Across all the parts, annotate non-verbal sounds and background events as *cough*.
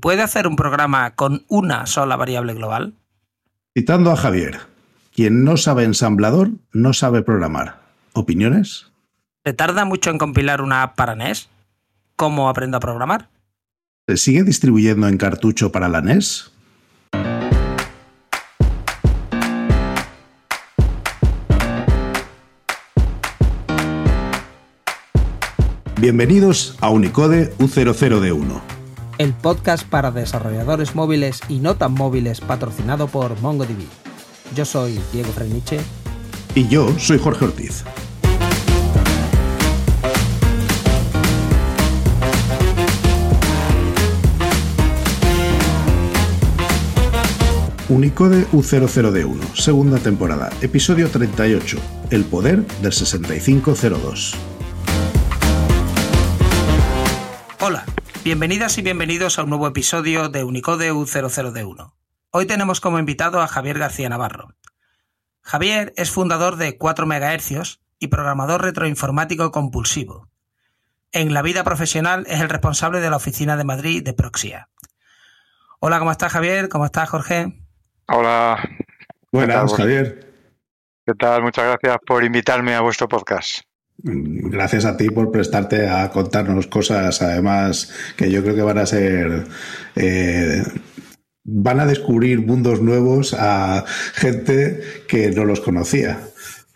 puede hacer un programa con una sola variable global? Citando a Javier, quien no sabe ensamblador no sabe programar. ¿Opiniones? ¿Se tarda mucho en compilar una app para NES? ¿Cómo aprendo a programar? ¿Se sigue distribuyendo en cartucho para la NES? Bienvenidos a Unicode U00D1. El podcast para desarrolladores móviles y no tan móviles patrocinado por MongoDB. Yo soy Diego Freniche. Y yo soy Jorge Ortiz. Unicode U00D1, segunda temporada, episodio 38, El poder del 6502. Hola, bienvenidas y bienvenidos a un nuevo episodio de Unicode U00D1. Hoy tenemos como invitado a Javier García Navarro. Javier es fundador de 4 MHz y programador retroinformático compulsivo. En la vida profesional es el responsable de la oficina de Madrid de Proxia. Hola, ¿cómo estás Javier? ¿Cómo estás Jorge? Hola. Buenas, Javier. ¿Qué tal? Muchas gracias por invitarme a vuestro podcast. Gracias a ti por prestarte a contarnos cosas, además, que yo creo que van a ser... Eh, van a descubrir mundos nuevos a gente que no los conocía.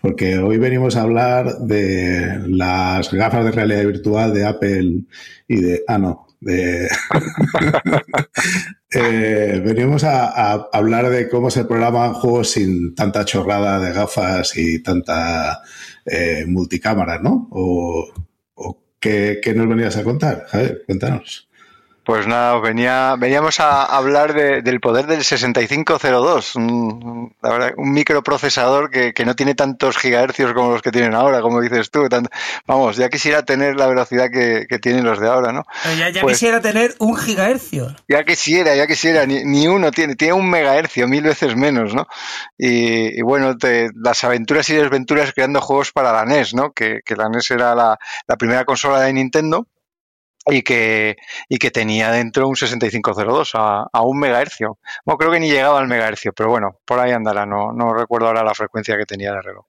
Porque hoy venimos a hablar de las gafas de realidad virtual de Apple y de... Ah, no. *laughs* Eh, venimos a, hablar de cómo se programan juegos sin tanta chorrada de gafas y tanta eh, multicámara, ¿no? ¿O, qué, nos venías a contar? Javier, cuéntanos. Pues nada, venía, veníamos a hablar del poder del 6502, un, un microprocesador que, no tiene tantos gigahercios como los que tienen ahora, como dices tú. vamos, ya quisiera tener la velocidad que, tienen los de ahora, ¿no? ya, pues quisiera tener un gigahercio. Ya quisiera, ya quisiera, ni, uno tiene, tiene un megahercio, mil veces menos, ¿no? Y, bueno, las aventuras y desventuras creando juegos para la NES, ¿no? Que, la NES era la primera consola de Nintendo y que, y que tenía dentro un 6502 a, a un megahercio. Bueno, creo que ni llegaba al megahercio, pero bueno, por ahí andará, no, no recuerdo ahora la frecuencia que tenía el reloj.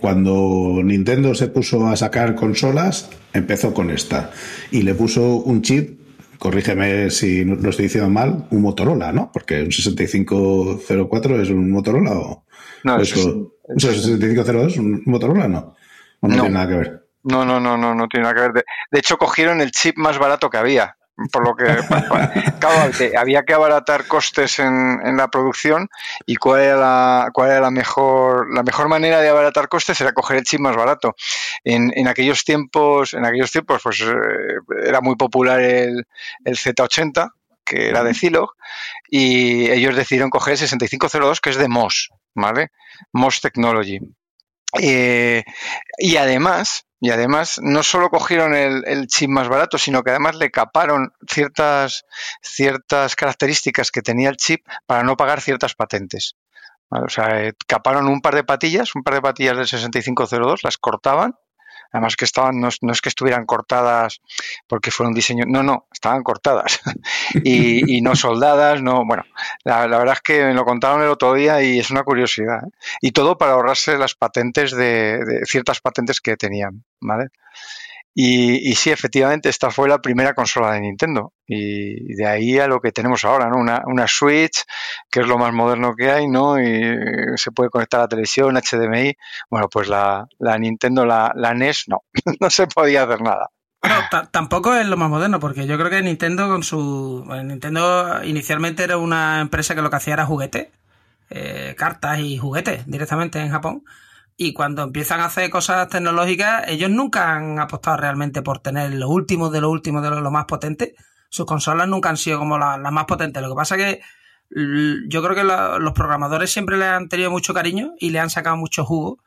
Cuando Nintendo se puso a sacar consolas, empezó con esta y le puso un chip, corrígeme si lo estoy diciendo mal, un Motorola, ¿no? Porque un 6504 es un Motorola o... No, eso, ¿Un 6502 es un Motorola no? ¿O no, no tiene nada que ver? No, no, no, no, no tiene nada que ver. De, hecho, cogieron el chip más barato que había. Por lo que *laughs* claro, había que abaratar costes en, en, la producción y cuál era la, cuál era la mejor la mejor manera de abaratar costes era coger el chip más barato. En, en aquellos tiempos, en aquellos tiempos, pues eh, era muy popular el, el Z80, que era de Zilog, y ellos decidieron coger el 6502, que es de MOS, ¿vale? MOS Technology. Eh, y además, y además, no solo cogieron el, chip más barato, sino que además le caparon ciertas, ciertas características que tenía el chip para no pagar ciertas patentes. O sea, caparon un par de patillas, un par de patillas del 6502, las cortaban además que estaban, no, es que estuvieran cortadas porque fuera un diseño, no, no, estaban cortadas *laughs* y, no soldadas, no, bueno, la, verdad es que me lo contaron el otro día y es una curiosidad. ¿eh? Y todo para ahorrarse las patentes de, de ciertas patentes que tenían, ¿vale? Y, sí, efectivamente, esta fue la primera consola de Nintendo. Y de ahí a lo que tenemos ahora, ¿no? Una, Switch, que es lo más moderno que hay, ¿no? Y se puede conectar a la televisión, HDMI. Bueno, pues la, la Nintendo, la, la NES, no, *laughs* no se podía hacer nada. tampoco es lo más moderno, porque yo creo que Nintendo con su... Nintendo inicialmente era una empresa que lo que hacía era juguetes, eh, cartas y juguetes directamente en Japón. Y cuando empiezan a hacer cosas tecnológicas, ellos nunca han apostado realmente por tener lo último de lo último de lo, más potente. Sus consolas nunca han sido como las más potentes. Lo que pasa que yo creo que los programadores siempre le han tenido mucho cariño y le han sacado mucho jugo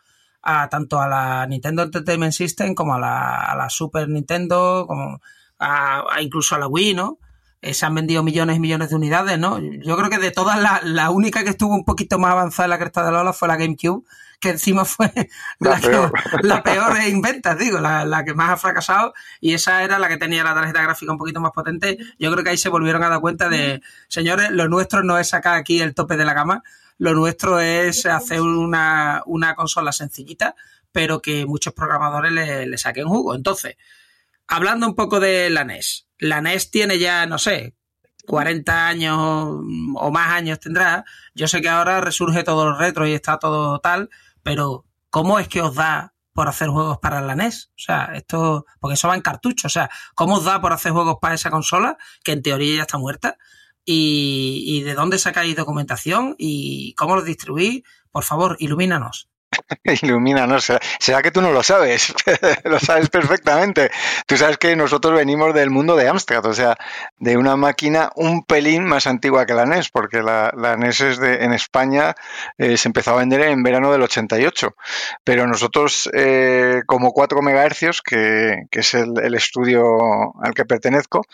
a tanto a la Nintendo Entertainment System como a la, Super Nintendo, como a, incluso a la Wii, ¿no? Eh, se han vendido millones y millones de unidades, ¿no? Yo creo que de todas, la, la única que estuvo un poquito más avanzada en la cresta de Lola fue la GameCube, que encima fue *laughs* la, peor. la peor en ventas, digo, la, la, que más ha fracasado, y esa era la que tenía la tarjeta gráfica un poquito más potente. Yo creo que ahí se volvieron a dar cuenta de, señores, lo nuestro no es sacar aquí el tope de la gama, lo nuestro es hacer una, una consola sencillita, pero que muchos programadores le, le saquen jugo. Entonces, hablando un poco de la NES, la NES tiene ya, no sé, 40 años o más años tendrá. Yo sé que ahora resurge todo lo retro y está todo tal, pero ¿cómo es que os da por hacer juegos para la NES? O sea, esto, porque eso va en cartucho, o sea, ¿cómo os da por hacer juegos para esa consola, que en teoría ya está muerta? ¿Y, y de dónde sacáis documentación? ¿Y cómo lo distribuís? Por favor, ilumínanos. *laughs* Ilumina, no será que tú no lo sabes, *laughs* lo sabes perfectamente. Tú sabes que nosotros venimos del mundo de Amstrad, o sea, de una máquina un pelín más antigua que la NES, porque la, NES es de, en España eh, se empezó a vender en verano del 88, pero nosotros eh, como 4 MHz, que, es el, el, estudio al que pertenezco,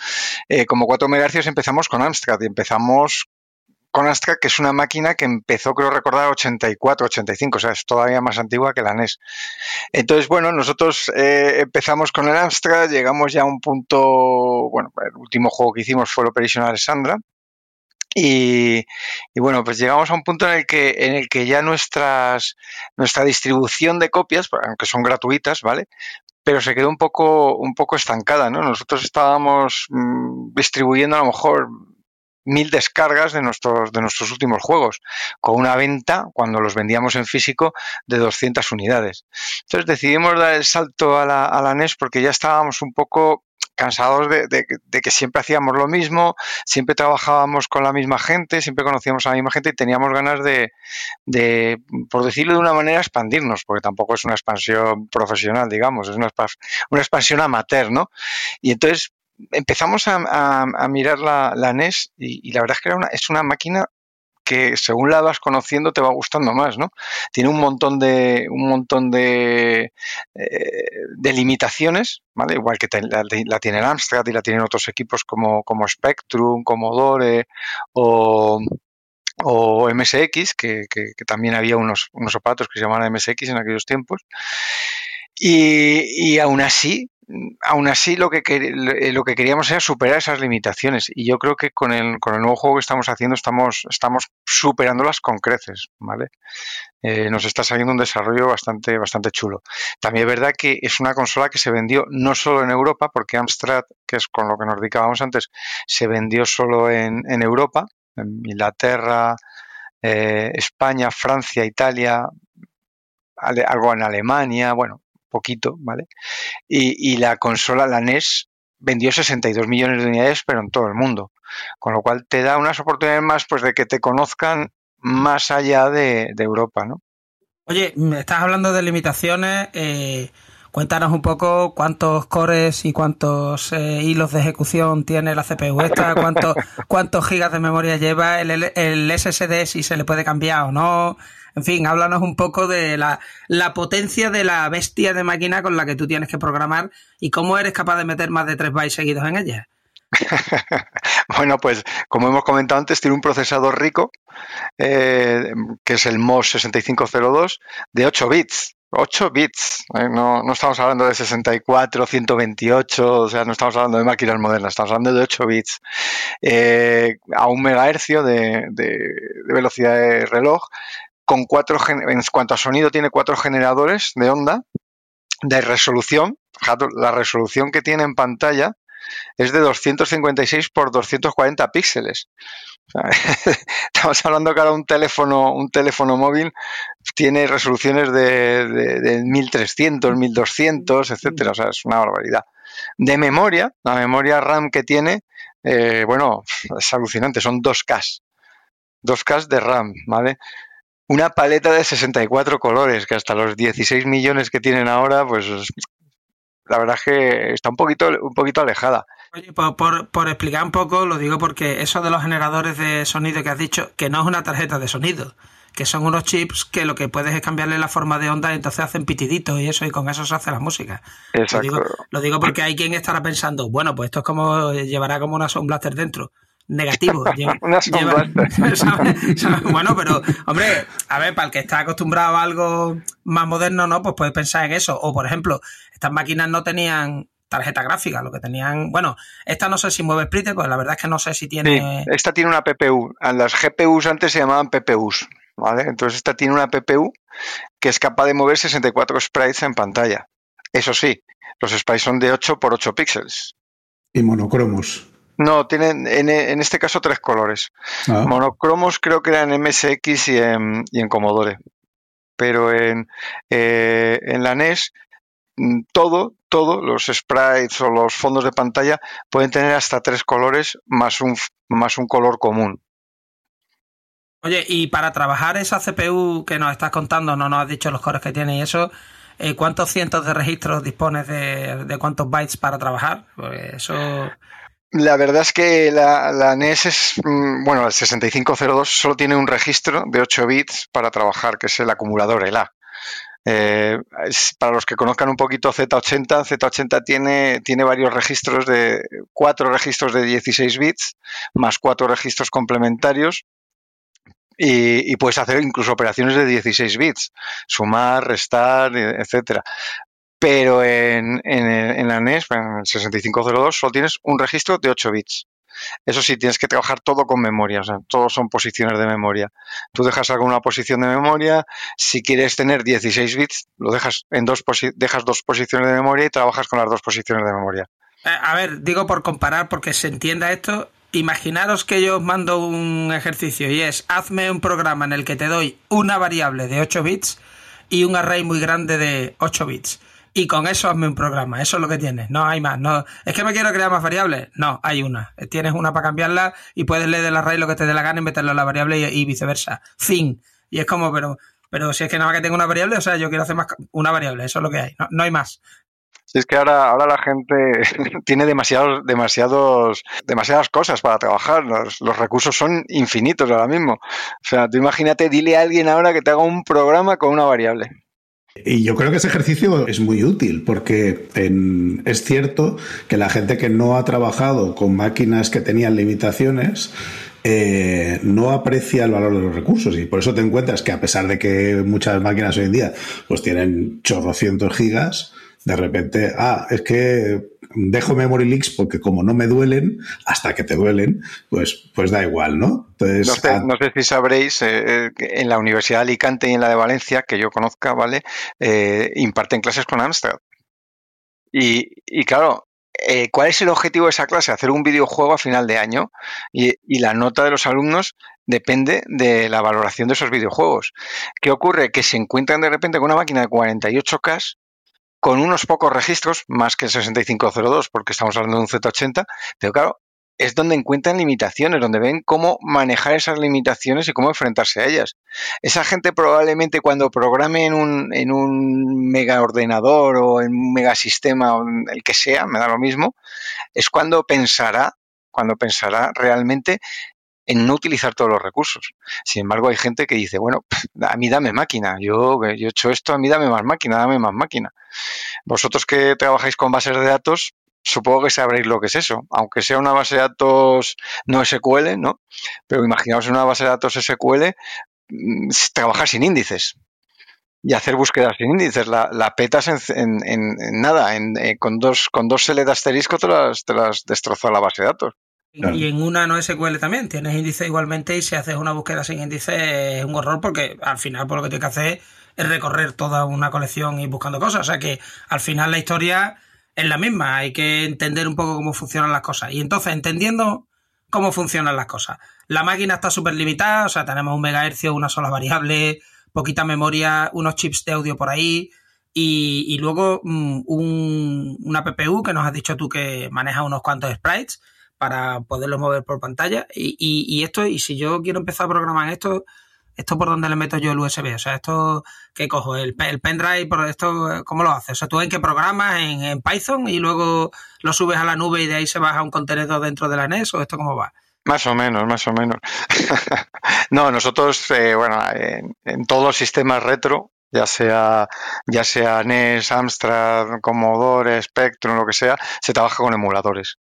eh, como 4 MHz empezamos con Amstrad y empezamos con Astra, que es una máquina que empezó, creo recordar, 84, 85, o sea, es todavía más antigua que la NES. Entonces, bueno, nosotros eh, empezamos con el Amstrad, llegamos ya a un punto, bueno, el último juego que hicimos fue el Operation Alexandra, y, y, bueno, pues llegamos a un punto en el que, en el que ya nuestras, nuestra distribución de copias, aunque son gratuitas, ¿vale? Pero se quedó un poco, un poco estancada, ¿no? Nosotros estábamos mmm, distribuyendo a lo mejor mil descargas de nuestros, de nuestros últimos juegos, con una venta, cuando los vendíamos en físico, de 200 unidades. Entonces decidimos dar el salto a la, a la NES porque ya estábamos un poco cansados de, de, que siempre hacíamos lo mismo, siempre trabajábamos con la misma gente, siempre conocíamos a la misma gente y teníamos ganas de, de, por decirlo de una manera, expandirnos, porque tampoco es una expansión profesional, digamos, es una, una expansión amateur, ¿no? Y entonces empezamos a, mirar la, NES y, la verdad es que es una máquina que según la vas conociendo te va gustando más, ¿no? Tiene un montón de un montón de, eh, de limitaciones, ¿vale? Igual que la, tiene el Amstrad y la tienen otros equipos como, como Spectrum, Commodore o, MSX, que, también había unos, unos aparatos que se llamaban MSX en aquellos tiempos. Y aún así, aún así lo que, lo que queríamos era superar esas limitaciones y yo creo que con el, con el nuevo juego que estamos haciendo estamos, estamos superándolas con creces, ¿vale? Eh, nos está saliendo un desarrollo bastante, bastante chulo. También es verdad que es una consola que se vendió no solo en Europa, porque Amstrad, que es con lo que nos dedicábamos antes, se vendió solo en, en Europa, en Inglaterra, eh, España, Francia, Italia, algo en Alemania, bueno, poquito, ¿vale? Y, y, la consola, la NES, vendió 62 millones de unidades, pero en todo el mundo. Con lo cual te da unas oportunidades más pues, de que te conozcan más allá de, de Europa, ¿no? Oye, me estás hablando de limitaciones. Eh, cuéntanos un poco cuántos cores y cuántos eh, hilos de ejecución tiene la CPU esta, cuántos, *laughs* cuántos gigas de memoria lleva el, el SSD, si se le puede cambiar o no. En fin, háblanos un poco de la, potencia de la bestia de máquina con la que tú tienes que programar y cómo eres capaz de meter más de 3 bytes seguidos en ella. *laughs* bueno, pues como hemos comentado antes, tiene un procesador rico, eh, que es el MOS 6502, de 8 bits. 8 bits, ¿eh? no, no, estamos hablando de 64, 128, o sea, no estamos hablando de máquinas modernas, estamos hablando de 8 bits eh, a un megahercio de, de velocidad de reloj, con cuatro, en cuanto a sonido, tiene cuatro generadores de onda de resolución. La resolución que tiene en pantalla es de 256 por 240 píxeles. *laughs* Estamos hablando que ahora un teléfono, un teléfono móvil tiene resoluciones de, de, de 1300, 1200, etcétera. O sea, es una barbaridad. De memoria, la memoria RAM que tiene, eh, bueno, es alucinante, son 2K. 2K de RAM, ¿vale? Una paleta de 64 colores, que hasta los 16 millones que tienen ahora, pues la verdad es que está un poquito, un poquito alejada. Oye, por, por, explicar un poco, lo digo porque eso de los generadores de sonido que has dicho, que no es una tarjeta de sonido, que son unos chips que lo que puedes es cambiarle la forma de onda y entonces hacen pitiditos y eso, y con eso se hace la música. Exacto. Lo digo, porque hay quien estará pensando, bueno, pues esto es como, llevará como una Sound Blaster dentro. Negativo. *laughs* Blaster. *laughs* bueno, pero, hombre, a ver, para el que está acostumbrado a algo más moderno, ¿no? Pues puedes pensar en eso. O, por ejemplo, estas máquinas no tenían tarjeta gráfica, lo que tenían, bueno, esta no sé si mueve Splitter, pues la verdad es que no sé si tiene... Sí, esta tiene una PPU, las GPUs antes se llamaban PPUs, entonces esta tiene una PPU que es capaz de mover 64 sprites en pantalla. Eso sí, los sprites son de 8 por 8 píxeles. ¿Y monocromos? No, tienen en, este caso tres colores. Ah. Monocromos creo que eran en MSX y en, y en Commodore. Pero en, eh, en la NES mm, todo, todo, los sprites o los fondos de pantalla pueden tener hasta tres colores más un, más un color común. Oye, y para trabajar esa CPU que nos estás contando, no nos has dicho los cores que tiene y eso, eh, ¿cuántos cientos de registros dispones de, cuántos bytes para trabajar? Pues eso... La verdad es que la, NES es, mm, bueno, el 6502 solo tiene un registro de 8 bits para trabajar, que es el acumulador, el A. Eh, para los que conozcan un poquito Z80, Z80 tiene, tiene varios registros de cuatro registros de 16 bits más cuatro registros complementarios y, puedes hacer incluso operaciones de 16 bits, sumar, restar, etcétera. Pero en, en, la NES, en el 6502, solo tienes un registro de 8 bits. Eso sí, tienes que trabajar todo con memoria, o sea, todos son posiciones de memoria. Tú dejas alguna posición de memoria, si quieres tener 16 bits, lo dejas en dos, dejas dos posiciones de memoria y trabajas con las dos posiciones de memoria. Eh, a ver, digo por comparar, porque se entienda esto, imaginaros que yo os mando un ejercicio y es hazme un programa en el que te doy una variable de 8 bits y un array muy grande de 8 bits. Y con eso hazme un programa, eso es lo que tienes, no hay más. No, es que me quiero crear más variables. No, hay una. Tienes una para cambiarla y puedes leer del array lo que te dé la gana y meterlo en la variable y, viceversa. Fin. Y es como, pero, pero si es que nada más que tengo una variable, o sea, yo quiero hacer más una variable, eso es lo que hay, no hay más. Si es que ahora, ahora la gente *laughs* tiene demasiados, demasiados, demasiadas cosas para trabajar. Los, recursos son infinitos ahora mismo. O sea, tú imagínate, dile a alguien ahora que te haga un programa con una variable. Y yo creo que ese ejercicio es muy útil porque es cierto que la gente que no ha trabajado con máquinas que tenían limitaciones eh, no aprecia el valor de los recursos. Y por eso te encuentras que a pesar de que muchas máquinas hoy en día pues tienen chorrocientos gigas, de repente, ah, es que dejo memory leaks porque como no me duelen, hasta que te duelen, pues, pues da igual, ¿no? Entonces, no, sé, si sabréis, eh, en la Universidad de Alicante y en la de Valencia, que yo conozca, ¿vale? Eh, imparten clases con Amstrad. Y, y claro, eh, ¿cuál es el objetivo de esa clase? Hacer un videojuego a final de año y, y, la nota de los alumnos depende de la valoración de esos videojuegos. ¿Qué ocurre? Que se encuentran de repente con una máquina de 48K con unos pocos registros, más que el 6502, porque estamos hablando de un Z80, pero claro, es donde encuentran limitaciones, donde ven cómo manejar esas limitaciones y cómo enfrentarse a ellas. Esa gente probablemente cuando programe en un, en un mega ordenador o en un mega sistema, o el que sea, me da lo mismo, es cuando pensará, cuando pensará realmente en no utilizar todos los recursos. Sin embargo, hay gente que dice, bueno, *laughs* a mí dame máquina, yo, yo he hecho esto, a mí dame más máquina, dame más máquina. Vosotros que trabajáis con bases de datos, supongo que sabréis lo que es eso, aunque sea una base de datos no SQL, ¿no? Pero imaginaos una base de datos SQL, mm, trabajar sin índices y hacer búsquedas sin índices. La, petas en, nada, eh, con dos con dos de asterisco te las, te las destrozó la base de datos. Y en una no SQL también, tienes índice igualmente y si haces una búsqueda sin índice es un horror porque al final por lo que tienes que hacer es recorrer toda una colección y buscando cosas. O sea que al final la historia es la misma, hay que entender un poco cómo funcionan las cosas. Y entonces, entendiendo cómo funcionan las cosas, la máquina está súper limitada, o sea, tenemos un megahercio, una sola variable, poquita memoria, unos chips de audio por ahí. Y, luego mm, una PPU que nos has dicho tú que maneja unos cuantos sprites para poderlo mover por pantalla. Y, y, esto, y si yo quiero empezar a programar esto, ¿esto por dónde le meto yo el USB? O sea, ¿esto qué cojo? ¿El, el pendrive? Por esto, ¿Cómo lo haces? O sea, ¿tú en qué programas? ¿En, ¿En, Python? ¿Y luego lo subes a la nube y de ahí se baja un contenedor dentro de la NES? ¿O esto cómo va? Más o menos, más o menos. *laughs* no, nosotros, eh, bueno, en, en, todos los sistemas retro, ya sea, ya sea NES, Amstrad, Commodore, Spectrum, lo que sea, se trabaja con emuladores.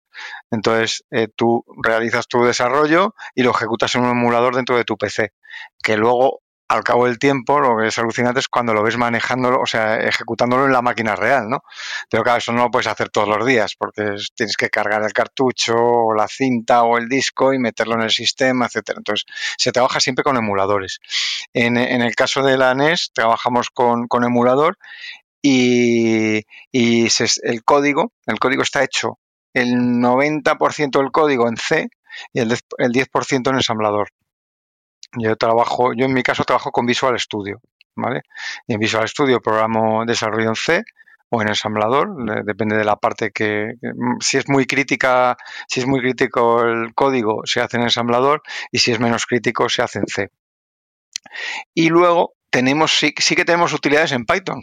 Entonces, eh, tú realizas tu desarrollo y lo ejecutas en un emulador dentro de tu PC, que luego, al cabo del tiempo, lo que es alucinante es cuando lo ves manejándolo, o sea, ejecutándolo en la máquina real, ¿no? Pero claro, eso no lo puedes hacer todos los días, porque tienes que cargar el cartucho, o la cinta, o el disco y meterlo en el sistema, etcétera. Entonces, se trabaja siempre con emuladores. En, el caso de la NES, trabajamos con, con emulador y, el código, el código está hecho el 90% del código en C y el 10% en ensamblador. Yo trabajo, yo en mi caso trabajo con Visual Studio, ¿vale? Y en Visual Studio programo desarrollo en C o en ensamblador, depende de la parte que, si es muy crítica, si es muy crítico el código, se hace en ensamblador y si es menos crítico, se hace en C. Y luego tenemos, sí, sí que tenemos utilidades en Python,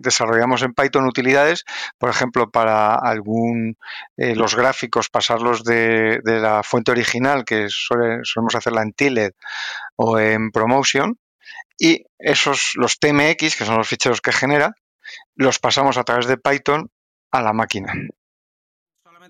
Desarrollamos en Python utilidades, por ejemplo, para algún eh, los gráficos, pasarlos de, de, la fuente original, que solemos hacerla en Tiled o en Promotion, y esos, los TMX, que son los ficheros que genera, los pasamos a través de Python a la máquina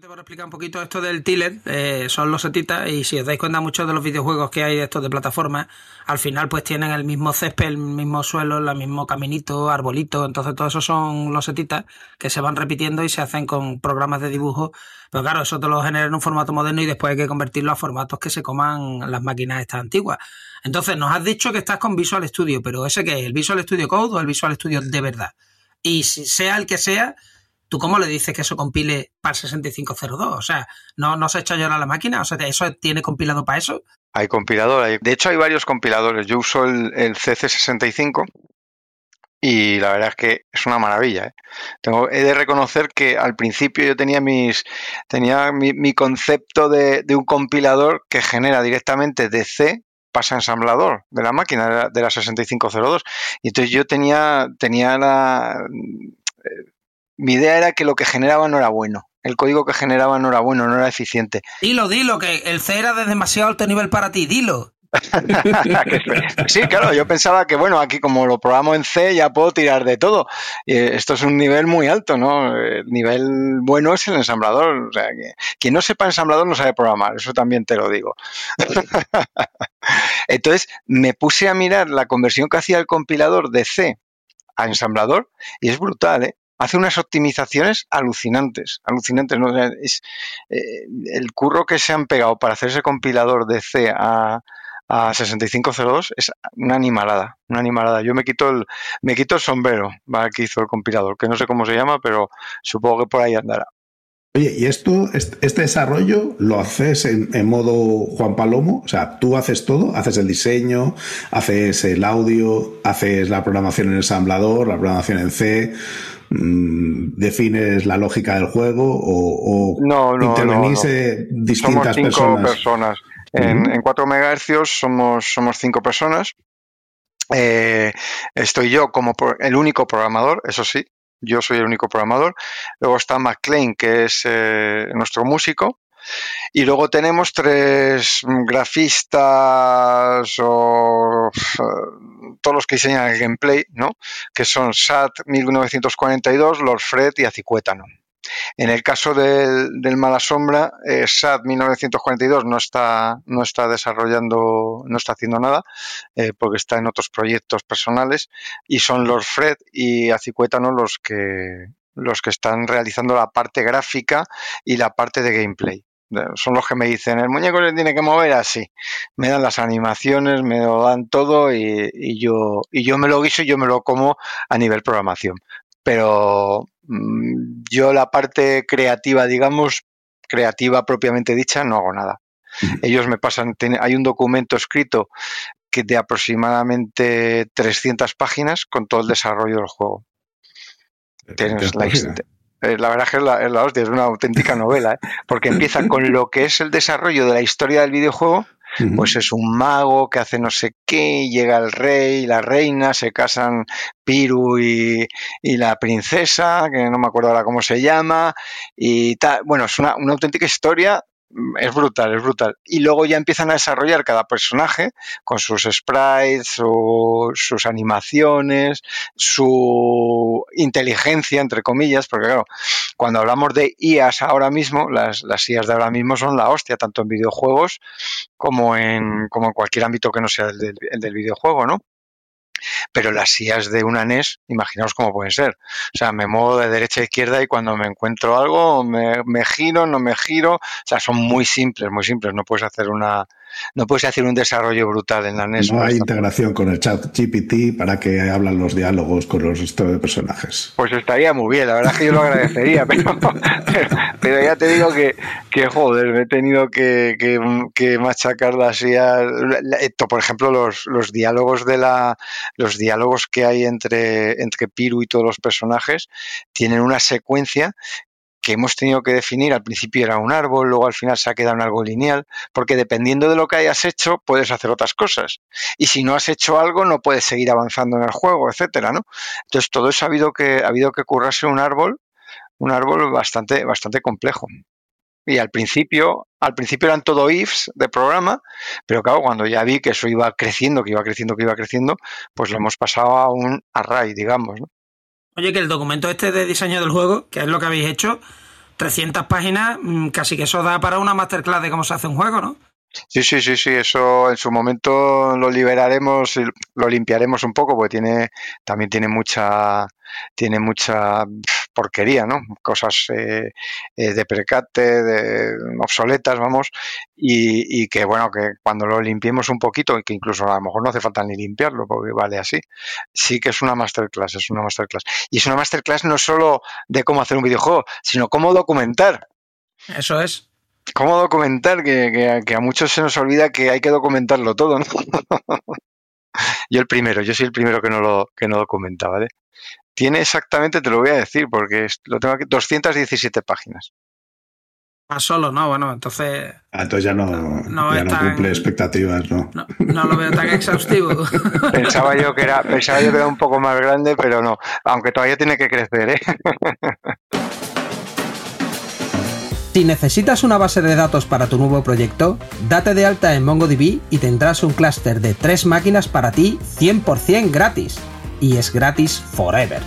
por explicar un poquito esto del Tiller, eh, son los setitas y si os dais cuenta muchos de los videojuegos que hay de estos de plataforma, al final pues tienen el mismo césped, el mismo suelo, el mismo caminito, arbolito, entonces todo eso son los setitas que se van repitiendo y se hacen con programas de dibujo, pero claro, eso te lo genera en un formato moderno y después hay que convertirlo a formatos que se coman las máquinas estas antiguas. Entonces nos has dicho que estás con Visual Studio, pero ese que es el Visual Studio Code o el Visual Studio de verdad. Y si sea el que sea, ¿tú cómo le dices que eso compile para el 6502? O sea, ¿no, no se echa llorar a la máquina? O sea, ¿eso tiene compilado para eso? Hay compilador. De hecho, hay varios compiladores. Yo uso el, el CC65 y la verdad es que es una maravilla. ¿eh? Tengo, he de reconocer que al principio yo tenía mis tenía mi, concepto de, un compilador que genera directamente de C pasa ensamblador de la máquina de la, de la 6502 y entonces yo tenía tenía la mi idea era que lo que generaba no era bueno. El código que generaba no era bueno, no era eficiente. *laughs* Dilo, dilo, que el C era de demasiado alto nivel para ti, dilo. *laughs* sí, claro, yo pensaba que, bueno, aquí como lo programo en C ya puedo tirar de todo. Y esto es un nivel muy alto, ¿no? El nivel bueno es el ensamblador. O sea, que quien no sepa ensamblador no sabe programar, eso también te lo digo. *laughs* Entonces me puse a mirar la conversión que hacía el compilador de C a ensamblador y es brutal, ¿eh? Hace unas optimizaciones alucinantes, alucinantes. ¿no? Es, eh, el curro que se han pegado para hacer ese compilador de C a, a 6502 es una animalada, una animalada. Yo me quito el, me quito el sombrero ¿vale? que hizo el compilador, que no sé cómo se llama, pero supongo que por ahí andará. Oye, ¿y esto, este desarrollo lo haces en, en, modo Juan Palomo? O sea, tú haces todo, haces el diseño, haces el audio, haces la programación en ensamblador, la programación en C, mmm, defines la lógica del juego o, o no, no, intervenís no, no. distintas somos cinco personas. personas. En, uh -huh. en 4 MHz somos, somos cinco personas. Eh, estoy yo como el único programador, eso sí, yo soy el único programador. Luego está McLean, que es eh, nuestro músico. Y luego tenemos tres grafistas o todos los que diseñan el gameplay, ¿no? Que son SAT 1942, Lord Fred y Acicuétano. En el caso del, del Mala Sombra, eh, SAT 1942 no está, no está desarrollando, no está haciendo nada, eh, porque está en otros proyectos personales, y son Lord Fred y Acicuétano los que, los que están realizando la parte gráfica y la parte de gameplay son los que me dicen, el muñeco se tiene que mover así. Me dan las animaciones, me lo dan todo y, y, yo, y yo me lo guiso y yo me lo como a nivel programación. Pero mmm, yo la parte creativa, digamos, creativa propiamente dicha, no hago nada. Ellos me pasan, hay un documento escrito que de aproximadamente 300 páginas con todo el desarrollo del juego. Tienes la, eh, la verdad es que es la, es la hostia, es una auténtica novela, ¿eh? porque *laughs* empieza con lo que es el desarrollo de la historia del videojuego pues es un mago que hace no sé qué, llega el rey, la reina, se casan Piru y, la princesa, que no me acuerdo ahora cómo se llama, y tal. Bueno, es una, una auténtica historia es brutal, es brutal. Y luego ya empiezan a desarrollar cada personaje con sus sprites, sus animaciones, su inteligencia, entre comillas, porque claro, cuando hablamos de IAS ahora mismo, las, las IAS de ahora mismo son la hostia, tanto en videojuegos como en, como en cualquier ámbito que no sea el del, el del videojuego, ¿no? Pero las sillas de una NES, imaginaos cómo pueden ser. O sea, me muevo de derecha a izquierda y cuando me encuentro algo, me, me giro, no me giro. O sea, son muy simples, muy simples. No puedes hacer una, no puedes hacer un desarrollo brutal en la NES. No hay integración con el chat GPT para que hablan los diálogos con los restos de personajes. Pues estaría muy bien, la verdad es que yo lo agradecería, *laughs* pero, pero, ya te digo que, que, joder, me he tenido que, que, que machacarla así. A, por ejemplo, los, los diálogos de la los diálogos que hay entre, entre Piru y todos los personajes tienen una secuencia que hemos tenido que definir, al principio era un árbol, luego al final se ha quedado en algo lineal, porque dependiendo de lo que hayas hecho, puedes hacer otras cosas. Y si no has hecho algo, no puedes seguir avanzando en el juego, etcétera, ¿no? Entonces todo eso ha habido que, ha habido que currarse un árbol, un árbol bastante, bastante complejo. Y al principio, al principio eran todo ifs de programa, pero claro, cuando ya vi que eso iba creciendo, que iba creciendo, que iba creciendo, pues lo hemos pasado a un array, digamos, ¿no? Oye, que el documento este de diseño del juego, que es lo que habéis hecho, 300 páginas, mm, casi que eso da para una masterclass de cómo se hace un juego, ¿no? Sí, sí, sí, sí, eso en su momento lo liberaremos, lo limpiaremos un poco, porque tiene, también tiene mucha, tiene mucha porquería, ¿no? Cosas eh, eh, de precate, de obsoletas, vamos, y, y, que bueno, que cuando lo limpiemos un poquito, y que incluso a lo mejor no hace falta ni limpiarlo, porque vale así, sí que es una masterclass, es una masterclass. Y es una masterclass no solo de cómo hacer un videojuego, sino cómo documentar. Eso es. ¿Cómo documentar? Que, que, que, a muchos se nos olvida que hay que documentarlo todo, ¿no? *laughs* yo el primero, yo soy el primero que no lo que no documenta, ¿vale? Tiene exactamente, te lo voy a decir, porque lo tengo aquí, 217 páginas. Ah, solo, no, bueno, entonces. Ah, entonces ya no, no, ya no tan, cumple expectativas, ¿no? ¿no? No lo veo tan exhaustivo. *laughs* pensaba yo que era, pensaba yo que era un poco más grande, pero no. Aunque todavía tiene que crecer, ¿eh? *laughs* Si necesitas una base de datos para tu nuevo proyecto, date de alta en MongoDB y tendrás un clúster de tres máquinas para ti 100% gratis. Y es gratis forever.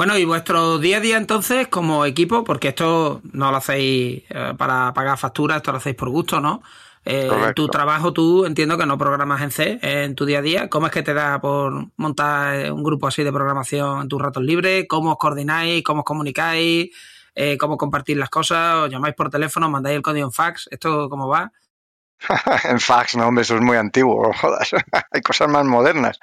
Bueno, y vuestro día a día entonces como equipo, porque esto no lo hacéis eh, para pagar facturas, esto lo hacéis por gusto, ¿no? Eh, tu trabajo tú entiendo que no programas en C en tu día a día. ¿Cómo es que te da por montar un grupo así de programación en tus ratos libres? ¿Cómo os coordináis? ¿Cómo os comunicáis? Eh, ¿Cómo compartís las cosas? ¿Os llamáis por teléfono? ¿Mandáis el código en fax? ¿Esto cómo va? *laughs* en fax, no, hombre, eso es muy antiguo, jodas. *laughs* Hay cosas más modernas.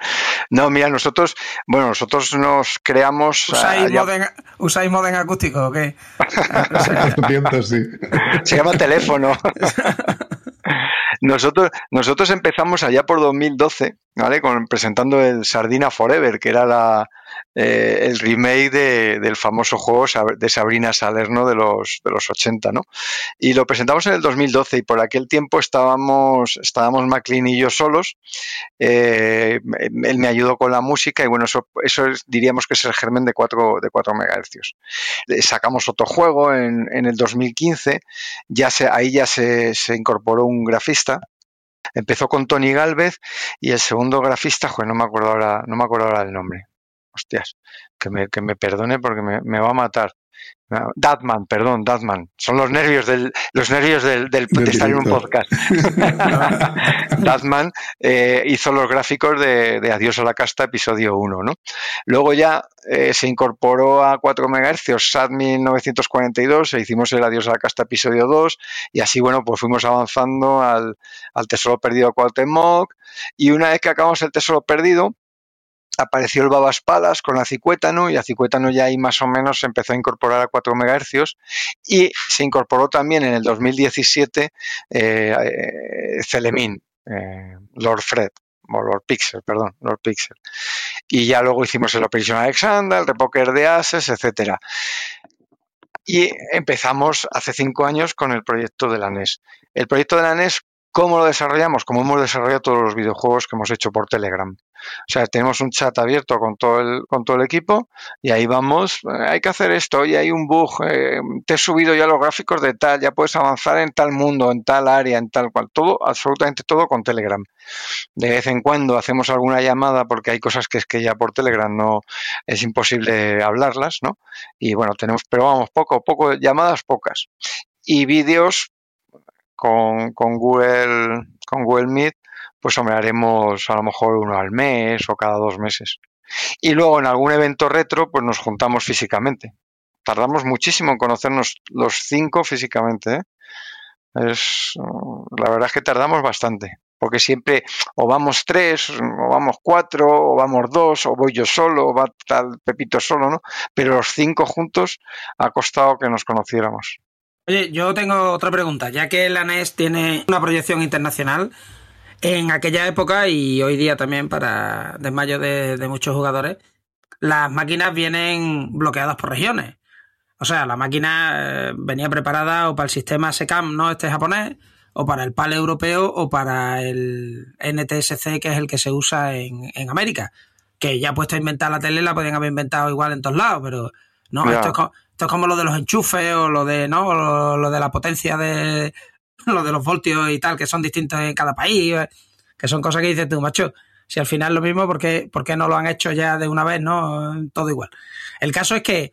No, mira, nosotros, bueno, nosotros nos creamos. ¿Usáis, uh, modem, ¿usáis modem acústico o qué? *laughs* Se llama teléfono. Nosotros, nosotros empezamos allá por 2012, ¿vale? Con, presentando el Sardina Forever, que era la, eh, el remake de, del famoso juego de Sabrina Salerno de los, de los 80, ¿no? Y lo presentamos en el 2012 y por aquel tiempo estábamos, estábamos McLean y yo solos. Eh, él me ayudó con la música y bueno, eso, eso es, diríamos que es el germen de 4, de 4 MHz. Sacamos otro juego en, en el 2015, ya se, ahí ya se, se incorporó un grafista empezó con Tony Galvez y el segundo grafista, joder, no me acuerdo ahora, no me acuerdo ahora el nombre. Hostias, que me, que me perdone porque me, me va a matar. Datman, perdón, Datman. Son los nervios del, los nervios del, del de estar en un podcast. *laughs* *laughs* Datman eh, hizo los gráficos de, de, Adiós a la casta, episodio 1, ¿no? Luego ya eh, se incorporó a 4 MHz SAT 1942 e hicimos el Adiós a la casta, episodio 2, y así, bueno, pues fuimos avanzando al, al Tesoro Perdido Cuauhtémoc, y una vez que acabamos el Tesoro Perdido, apareció el Babas Palas con Acicuétano y Acicuétano ya ahí más o menos se empezó a incorporar a 4 MHz y se incorporó también en el 2017 eh, eh, eh, Lord Fred. o Lord Pixel, perdón, Lord Pixel. Y ya luego hicimos el Operation Alexander, el Repoker de Ases, etcétera. Y empezamos hace cinco años con el proyecto de la NES. El proyecto de la NES ¿Cómo lo desarrollamos? Como hemos desarrollado todos los videojuegos que hemos hecho por Telegram. O sea, tenemos un chat abierto con todo el, con todo el equipo y ahí vamos, eh, hay que hacer esto, y hay un bug, eh, te he subido ya los gráficos de tal, ya puedes avanzar en tal mundo, en tal área, en tal cual, todo, absolutamente todo con Telegram. De vez en cuando hacemos alguna llamada porque hay cosas que es que ya por Telegram no es imposible hablarlas, ¿no? Y bueno, tenemos, pero vamos, poco, poco, llamadas pocas. Y vídeos, con, Google, con Google Meet, pues hombre, haremos a lo mejor uno al mes o cada dos meses. Y luego en algún evento retro, pues nos juntamos físicamente. Tardamos muchísimo en conocernos los cinco físicamente. ¿eh? Es, la verdad es que tardamos bastante, porque siempre o vamos tres, o vamos cuatro, o vamos dos, o voy yo solo, o va tal Pepito solo, ¿no? Pero los cinco juntos ha costado que nos conociéramos. Oye, yo tengo otra pregunta. Ya que la NES tiene una proyección internacional, en aquella época y hoy día también para desmayo de, de muchos jugadores, las máquinas vienen bloqueadas por regiones. O sea, la máquina eh, venía preparada o para el sistema SECAM, ¿no? Este japonés, o para el PAL europeo o para el NTSC, que es el que se usa en, en América. Que ya puesto a inventar la tele la podían haber inventado igual en todos lados, pero no, esto es, esto es como lo de los enchufes o lo de, ¿no? lo, de la potencia de, *laughs* lo de los voltios y tal, que son distintos en cada país, eh, que son cosas que dices tú, macho. Si al final es lo mismo, ¿por qué, no lo han hecho ya de una vez, no? Todo igual. El caso es que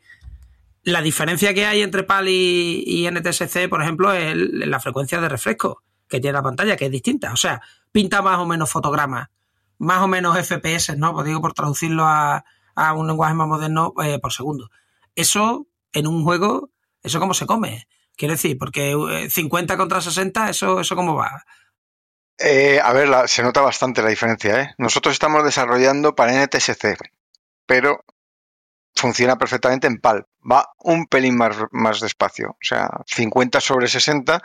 la diferencia que hay entre PAL y, NTSC, por ejemplo, es la frecuencia de refresco que tiene la pantalla, que es distinta. O sea, pinta más o menos fotogramas, más o menos FPS, ¿no? Pues digo, por traducirlo a, un lenguaje más moderno eh, por segundo. Eso en un juego, ¿eso cómo se come? Quiero decir, porque 50 eh, contra 60, ¿eso, eso cómo va? Eh, a ver, se nota bastante la diferencia. ¿eh? Nosotros estamos desarrollando para NTSC, pero funciona perfectamente en PAL. Va un pelín más, más despacio. O sea, 50 sobre 60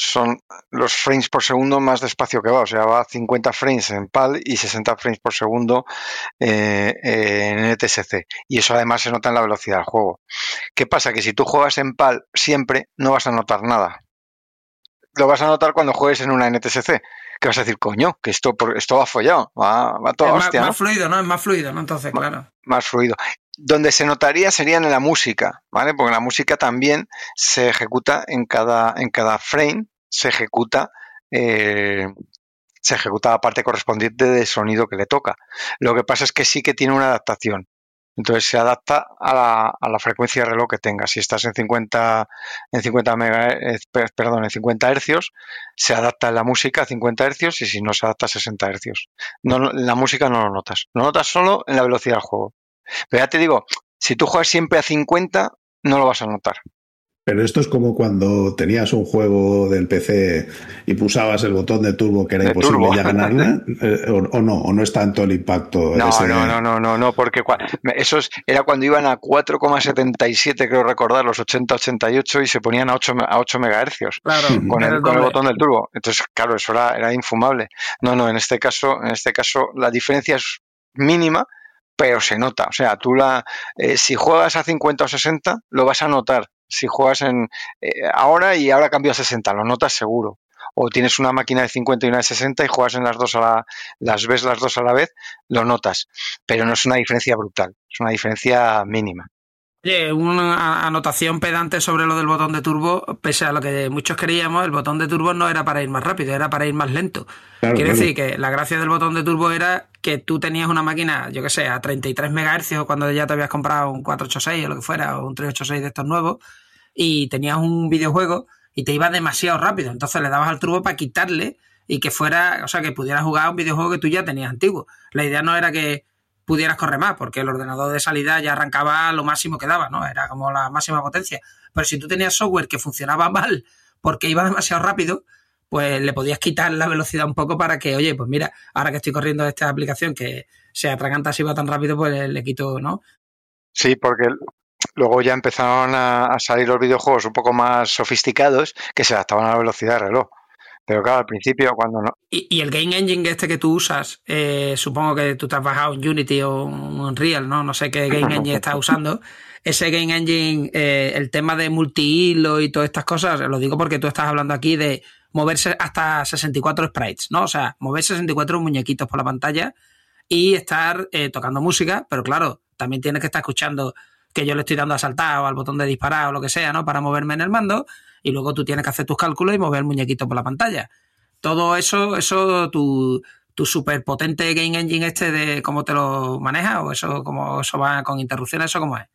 son los frames por segundo más despacio que va, o sea, va a 50 frames en PAL y 60 frames por segundo eh, en NTSC. Y eso además se nota en la velocidad del juego. ¿Qué pasa? Que si tú juegas en PAL siempre no vas a notar nada. Lo vas a notar cuando juegues en una NTSC. Que vas a decir, coño, que esto, esto va follado, va, va todo es más, fluido, ¿no? Es más fluido, ¿no? Entonces, claro. Más fluido. Donde se notaría sería en la música, ¿vale? Porque la música también se ejecuta en cada, en cada frame, se ejecuta, eh, se ejecuta la parte correspondiente del sonido que le toca. Lo que pasa es que sí que tiene una adaptación. Entonces se adapta a la, a la frecuencia de reloj que tengas. Si estás en 50, en 50 perdón, en 50 hercios, se adapta la música a 50 hercios y si no se adapta a 60 hercios. No, la música no lo notas. Lo notas solo en la velocidad del juego. Pero ya te digo, si tú juegas siempre a 50, no lo vas a notar. Pero esto es como cuando tenías un juego del PC y pulsabas el botón de turbo que era imposible ya ganarle, *laughs* eh, o, no, o no es tanto el impacto. No, no, no, no, no, no, porque eso era cuando iban a 4,77, creo recordar, los 80-88 y se ponían a 8, a 8 megahercios con, el, botón del turbo. Entonces, claro, eso era, era infumable. No, no, en este caso, en este caso la diferencia es mínima, pero se nota. O sea, tú la, eh, si juegas a 50 o 60, lo vas a notar si juegas en eh, ahora y ahora cambio a 60, lo notas seguro. O tienes una máquina de 50 y una de 60 y juegas en las dos a la, las ves las dos a la vez, lo notas. Pero no es una diferencia brutal, es una diferencia mínima. Oye, una anotación pedante sobre lo del botón de turbo, pese a lo que muchos queríamos, el botón de turbo no era para ir más rápido, era para ir más lento. Quiere decir que la gracia del botón de turbo era que tú tenías una máquina, yo que sé, a 33 MHz cuando ya te habías comprado un 486 o lo que fuera, o un 386 de estos nuevos, y tenías un videojuego y te iba demasiado rápido. Entonces le dabas al turbo para quitarle y que fuera, o sea, que pudieras jugar un videojuego que tú ya tenías antiguo. La idea no era que pudieras correr más, porque el ordenador de salida ya arrancaba lo máximo que daba, ¿no? Era como la máxima potencia. Pero si tú tenías software que funcionaba mal porque iba demasiado rápido, pues le podías quitar la velocidad un poco para que, oye, pues mira, ahora que estoy corriendo esta aplicación que se atraganta si va tan rápido, pues le, quito, ¿no? Sí, porque luego ya empezaron a, salir los videojuegos un poco más sofisticados que se adaptaban a la velocidad del reloj. Pero claro, al principio cuando no. Y, el Game Engine este que tú usas, eh, supongo que tú te has bajado en Unity o en Unreal, ¿no? No sé qué Game *laughs* Engine estás usando. Ese Game Engine, eh, el tema de multi-hilo y todas estas cosas, lo digo porque tú estás hablando aquí de moverse hasta 64 sprites, ¿no? O sea, mover 64 muñequitos por la pantalla y estar eh, tocando música, pero claro, también tienes que estar escuchando que yo le estoy dando a saltar o al botón de disparar o lo que sea, ¿no? Para moverme en el mando y luego tú tienes que hacer tus cálculos y mover el muñequito por la pantalla. Todo eso, eso, tu, tu super potente game engine este de cómo te lo manejas o eso, cómo eso va con interrupciones, eso cómo es.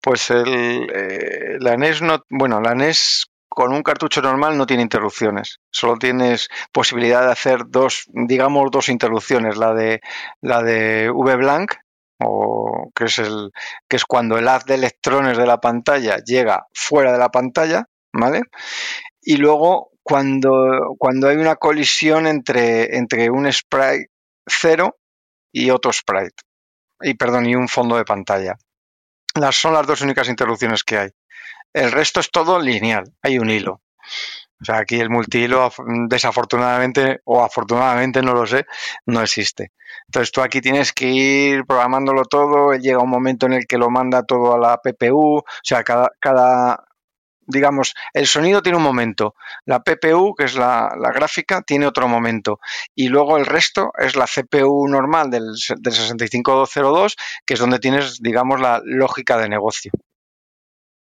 Pues el, eh, la NES no, bueno, la NES con un cartucho normal no tiene interrupciones. Solo tienes posibilidad de hacer dos, digamos, dos interrupciones. La de la de V-Blank, o que es el que es cuando el haz de electrones de la pantalla llega fuera de la pantalla, ¿vale? Y luego cuando, cuando hay una colisión entre, entre un sprite cero y otro sprite. Y perdón, y un fondo de pantalla. Las son las dos únicas interrupciones que hay. El resto es todo lineal, hay un hilo. O sea, aquí el multihilo, desafortunadamente o afortunadamente, no lo sé, no existe. Entonces tú aquí tienes que ir programándolo todo, llega un momento en el que lo manda todo a la PPU, o sea, cada, cada digamos, el sonido tiene un momento, la PPU, que es la, gráfica, tiene otro momento, y luego el resto es la CPU normal del, del 6502, que es donde tienes, digamos, la lógica de negocio.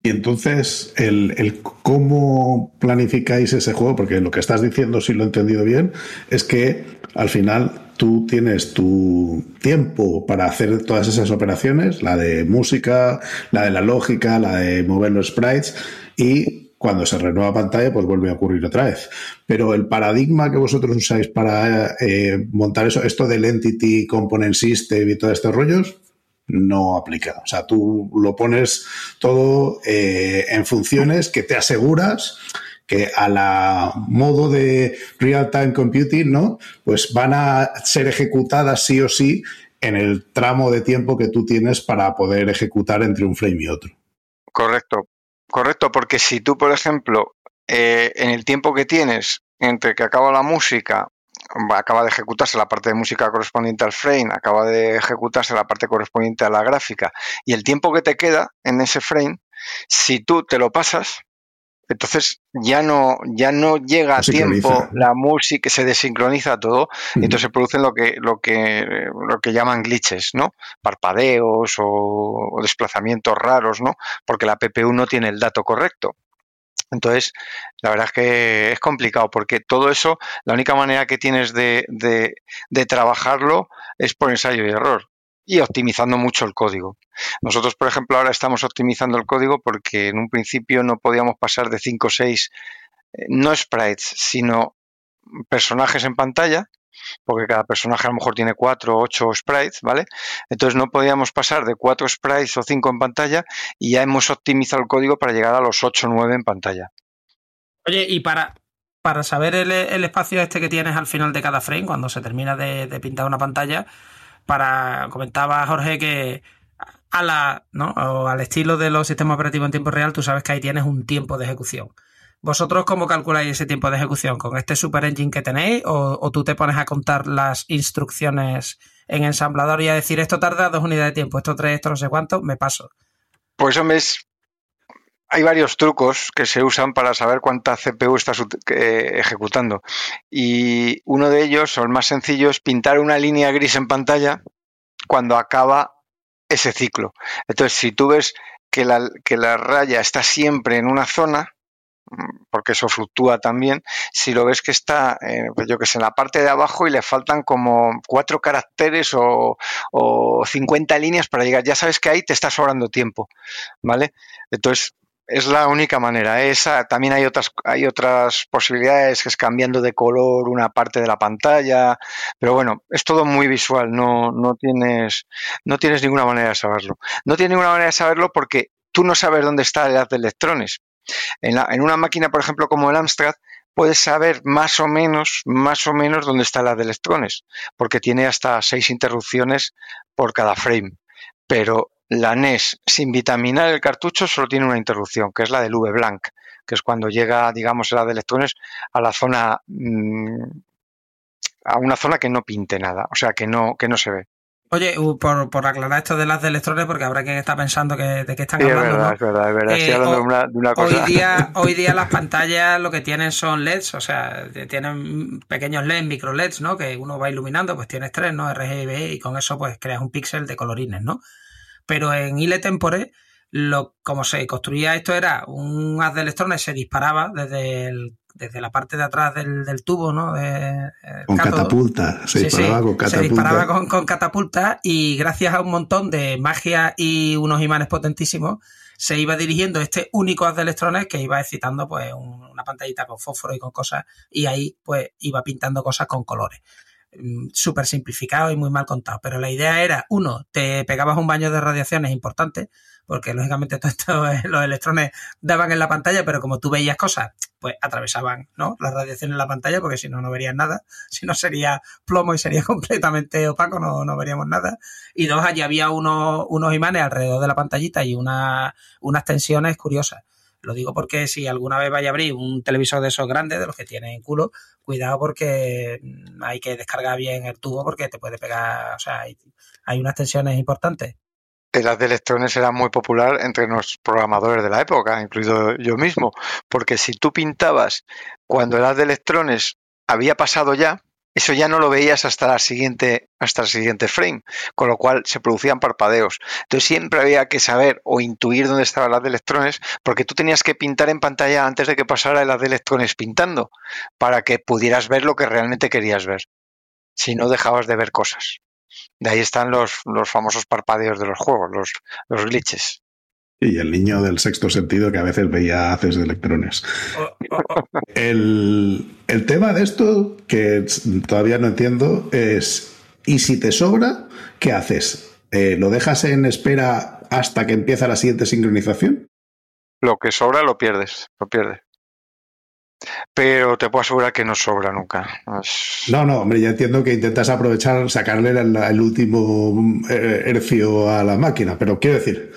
Y entonces, el, cómo planificáis ese juego, porque lo que estás diciendo, si lo he entendido bien, es que al final tú tienes tu tiempo para hacer todas esas operaciones, la de música, la de la lógica, la de mover los sprites, y cuando se renueva pantalla, pues vuelve a ocurrir otra vez. Pero el paradigma que vosotros usáis para eh, montar eso, esto del Entity Component System y todos estos rollos, no aplica. O sea, tú lo pones todo eh, en funciones que te aseguras que a la modo de real-time computing, ¿no? Pues van a ser ejecutadas sí o sí en el tramo de tiempo que tú tienes para poder ejecutar entre un frame y otro. Correcto, correcto, porque si tú, por ejemplo, eh, en el tiempo que tienes entre que acaba la música acaba de ejecutarse la parte de música correspondiente al frame, acaba de ejecutarse la parte correspondiente a la gráfica y el tiempo que te queda en ese frame, si tú te lo pasas, entonces ya no, ya no llega a tiempo la música, se desincroniza todo, y entonces se producen lo que, lo que, lo que llaman glitches, ¿no? Parpadeos o, o desplazamientos raros, ¿no? Porque la PPU no tiene el dato correcto. Entonces, la verdad es que es complicado porque todo eso, la única manera que tienes de, de, trabajarlo es por ensayo y error y optimizando mucho el código. Nosotros, por ejemplo, ahora estamos optimizando el código porque en un principio no podíamos pasar de 5 o 6, no sprites, sino personajes en pantalla porque cada personaje a lo mejor tiene cuatro o ocho sprites, ¿vale? Entonces no podíamos pasar de cuatro sprites o cinco en pantalla y ya hemos optimizado el código para llegar a los ocho o nueve en pantalla. Oye, y para, para saber el, espacio este que tienes al final de cada frame, cuando se termina de, de pintar una pantalla, para comentaba Jorge que a la, ¿no? o al estilo de los sistemas operativos en tiempo real, tú sabes que ahí tienes un tiempo de ejecución. ¿Vosotros cómo calculáis ese tiempo de ejecución? ¿Con este super engine que tenéis? ¿O, tú te pones a contar las instrucciones en ensamblador y a decir esto tarda dos unidades de tiempo, esto tres, esto no sé cuánto, me paso? Pues hombre, hay varios trucos que se usan para saber cuánta CPU estás ejecutando. Y uno de ellos, o el más sencillo, es pintar una línea gris en pantalla cuando acaba ese ciclo. Entonces, si tú ves que la, que la raya está siempre en una zona, porque eso fluctúa también, si lo ves que está, eh, pues yo que sé, en la parte de abajo y le faltan como cuatro caracteres o, o 50 líneas para llegar, ya sabes que ahí te está sobrando tiempo, ¿vale? Entonces, es la única manera. Esa, también hay otras, hay otras posibilidades, que es cambiando de color una parte de la pantalla, pero bueno, es todo muy visual, no, no, tienes, no tienes ninguna manera de saberlo. No tienes ninguna manera de saberlo porque tú no sabes dónde está el haz de electrones. En, una máquina, por ejemplo, como el Amstrad, puedes saber más o menos, más o menos dónde está la de electrones, porque tiene hasta seis interrupciones por cada frame. Pero la NES, sin vitaminar el cartucho, solo tiene una interrupción, que es la del V-Blank, que es cuando llega, digamos, la de electrones a la zona, mm, a una zona que no pinte nada, o sea, que no, que no se ve. Oye, por, por, aclarar esto de las de electrones, porque habrá quien está pensando que, de qué están hablando. Es verdad, es verdad, es verdad. Estoy eh, de, una, cosa. Hoy día, *laughs* hoy día las pantallas lo que tienen son LEDs, o sea, tienen pequeños LEDs, micro LEDs, ¿no? Que uno va iluminando, pues tienes tres, ¿no? RGB y con eso pues creas un píxel de colorines, ¿no? Pero en ile tempore, lo, como se construía esto era un haz de electrones, se disparaba desde el desde la parte de atrás del, tubo, ¿no? con catapulta, se disparaba con catapulta. Se disparaba con, catapulta y gracias a un montón de magia y unos imanes potentísimos, se iba dirigiendo este único haz de electrones que iba excitando pues una pantallita con fósforo y con cosas y ahí pues iba pintando cosas con colores. Mm, súper simplificado y muy mal contado, pero la idea era, uno, te pegabas un baño de radiaciones importante, porque lógicamente *laughs* todo esto, los electrones daban en la pantalla, pero como tú veías cosas, pues atravesaban ¿no? las radiaciones en la pantalla, porque si no, no verías nada. *laughs* Si no, sería plomo y sería *laughs* completamente opaco, no, no veríamos nada. Y dos, allí había unos, unos imanes alrededor de la pantallita y una, unas tensiones curiosas. Lo digo porque si alguna vez vaya a abrir un televisor de esos grandes, de los que tienen culo, cuidado porque hay que descargar bien el tubo porque te puede pegar, o sea, hay unas tensiones importantes el de electrones era muy popular entre los programadores de la época, incluido yo mismo, porque si tú pintabas cuando el de electrones había pasado ya, eso ya no lo veías hasta la siguiente, hasta el siguiente frame, con lo cual se producían parpadeos. Entonces siempre había que saber o intuir dónde estaba el haz de electrones, porque tú tenías que pintar en pantalla antes de que pasara el de electrones pintando, para que pudieras ver lo que realmente querías ver. Si no dejabas de ver cosas. De ahí están los, los famosos parpadeos de los juegos, los, los glitches. Y el niño del sexto sentido que a veces veía haces de electrones. El, el, tema de esto, que todavía no entiendo, es, ¿y si te sobra, qué haces? Eh, ¿Lo dejas en espera hasta que empieza la siguiente sincronización? Lo que sobra lo pierdes, lo pierdes pero te puedo asegurar que no sobra nunca. No, no, hombre, ya entiendo que intentas aprovechar, sacarle el, último eh, hercio a la máquina, pero quiero decir.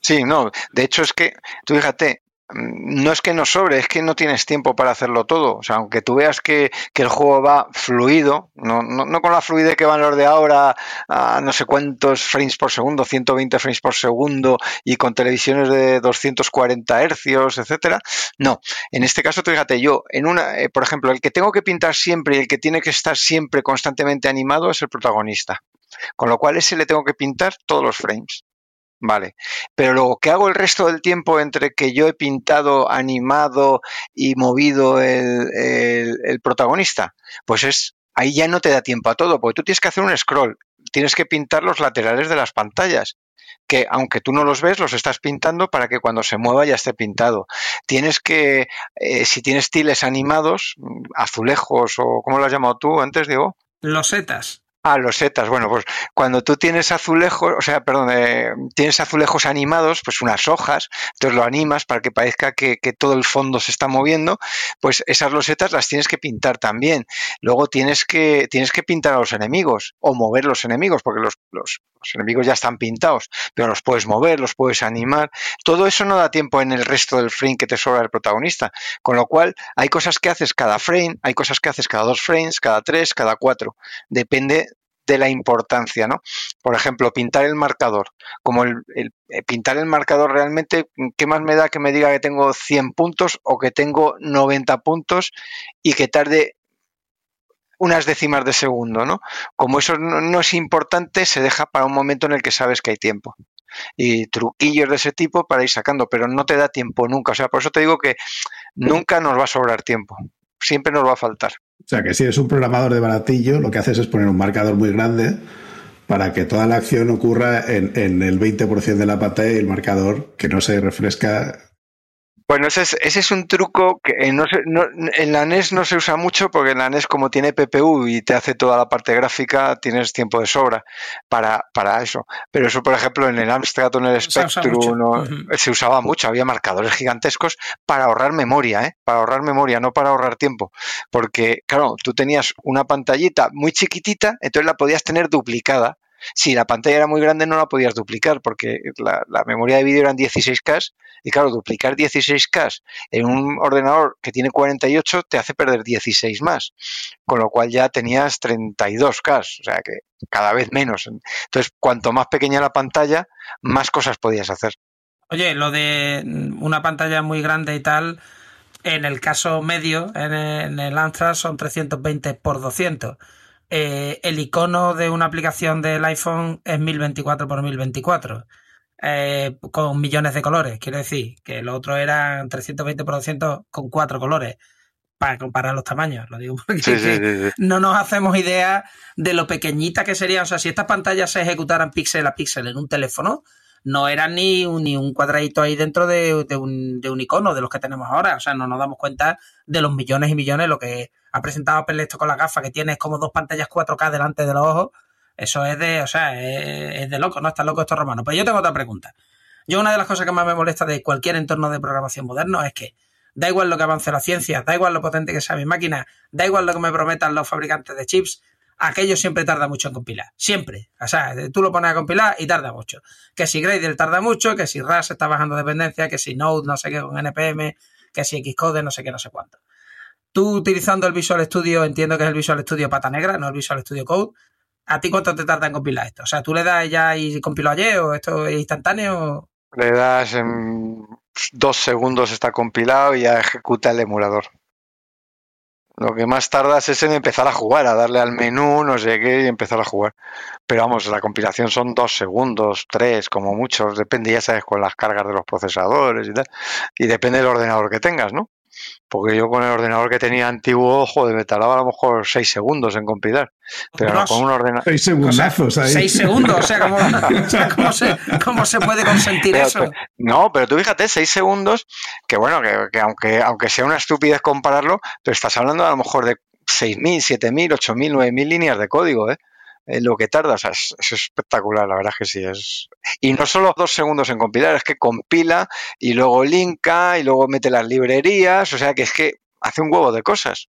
Sí, no, de hecho es que, tú fíjate, no es que no sobre, es que no tienes tiempo para hacerlo todo. O sea, aunque tú veas que, el juego va fluido, no, no, con la fluidez que van los de ahora a no sé cuántos frames por segundo, 120 frames por segundo y con televisiones de 240 hercios, etcétera. No, en este caso, fíjate, yo, en una, eh, por ejemplo, el que tengo que pintar siempre y el que tiene que estar siempre constantemente animado es el protagonista. Con lo cual, ese le tengo que pintar todos los frames. Vale, pero luego, ¿qué hago el resto del tiempo entre que yo he pintado, animado y movido el, protagonista? Pues es, ahí ya no te da tiempo a todo, porque tú tienes que hacer un scroll, tienes que pintar los laterales de las pantallas que aunque tú no los ves, los estás pintando para que cuando se mueva ya esté pintado. Tienes que, eh, si tienes tiles animados, azulejos o ¿cómo lo has llamado tú antes, Diego? Losetas. Ah, los setas. Bueno, pues cuando tú tienes azulejos, o sea, perdón, eh, tienes azulejos animados, pues unas hojas, entonces lo animas para que parezca que, todo el fondo se está moviendo, pues esas losetas las tienes que pintar también. Luego tienes que, tienes que pintar a los enemigos o mover los enemigos, porque los, los enemigos ya están pintados, pero los puedes mover, los puedes animar. Todo eso no da tiempo en el resto del frame que te sobra el protagonista. Con lo cual, hay cosas que haces cada frame, hay cosas que haces cada dos frames, cada tres, cada cuatro. Depende de la importancia, ¿no? Por ejemplo, pintar el marcador. Como el, eh, pintar el marcador realmente, ¿qué más me da que me diga que tengo 100 puntos o que tengo 90 puntos y que tarde unas décimas de segundo, ¿no? Como eso no, es importante, se deja para un momento en el que sabes que hay tiempo. Y truquillos de ese tipo para ir sacando, pero no te da tiempo nunca. O sea, por eso te digo que nunca nos va a sobrar tiempo. Siempre nos va a faltar. O sea, que si eres un programador de baratillo, lo que haces es poner un marcador muy grande para que toda la acción ocurra en, en el 20% de la pantalla y el marcador que no se refresca bueno, ese es, ese es un truco que en la NES no se usa mucho porque en la NES como tiene PPU y te hace toda la parte gráfica, tienes tiempo de sobra para, para eso. Pero eso, por ejemplo, en el Amstrad o en el Spectrum se usaba mucho, había marcadores gigantescos para ahorrar memoria, ¿eh? para ahorrar memoria, no para ahorrar tiempo. Porque, claro, tú tenías una pantallita muy chiquitita, entonces la podías tener duplicada Si la pantalla era muy grande no la podías duplicar porque la, memoria de vídeo eran 16K y claro, duplicar 16K en un ordenador que tiene 48 te hace perder 16 más, con lo cual ya tenías 32K, o sea que cada vez menos. Entonces, cuanto más pequeña la pantalla, más cosas podías hacer. Oye, lo de una pantalla muy grande y tal, en el caso medio, en el, en son 320 por 200. Eh, el icono de una aplicación del iPhone es 1024 por 1024. Eh, con millones de colores, quiero decir, que lo otro eran 320 por 200 con cuatro colores para comparar los tamaños, lo digo porque no nos hacemos idea de lo pequeñita que sería, o sea, si estas pantallas se ejecutaran píxel a píxel en un teléfono, no era ni un, ni un cuadradito ahí dentro de, un, de, un, icono de los que tenemos ahora. O sea, no nos damos cuenta de los millones y millones. Lo que ha presentado Apple esto con la gafa, que tienes como dos pantallas 4K delante de los ojos. Eso es de, o sea, es, de loco, ¿no? Está loco esto romano. Pero yo tengo otra pregunta. Yo una de las cosas que más me molesta de cualquier entorno de programación moderno es que da igual lo que avance la ciencia, da igual lo potente que sea mi máquina, da igual lo que me prometan los fabricantes de chips, aquello siempre tarda mucho en compilar. Siempre. O sea, tú lo pones a compilar y tarda mucho. Que si Gradle tarda mucho, que si RAS está bajando dependencia, que si Node no sé qué con NPM, que si Xcode no sé qué, no sé cuánto. Tú utilizando el Visual Studio, entiendo que es el Visual Studio pata negra, no el Visual Studio Code. ¿A ti cuánto te tarda en compilar esto? O sea, ¿tú le das ya y compiló ayer o esto es instantáneo? Le das en dos segundos está compilado y ya ejecuta el emulador. Lo que más tardas es en empezar a jugar, a darle al menú, no sé qué, y empezar a jugar. Pero vamos, la compilación son dos segundos, tres, como muchos, depende, ya sabes, con las cargas de los procesadores y tal. Y depende del ordenador que tengas, ¿no? Porque yo con el ordenador que tenía antiguo, joder, me tardaba a lo mejor 6 segundos en compilar. Pero no, con un ordenador. 6 segundazos ahí. 6 segundos, o sea, *laughs* ¿cómo, se, ¿cómo, se, puede consentir eso? no, pero tú fíjate, 6 segundos, que bueno, que, que, aunque, aunque sea una estupidez compararlo, pero estás hablando a lo mejor de 6.000, 7.000, 8.000, 9.000 líneas de código, ¿eh? Lo que tarda, o sea, es, espectacular, la verdad que sí es. Y no solo dos segundos en compilar, es que compila y luego linka y luego mete las librerías, o sea que es que hace un huevo de cosas.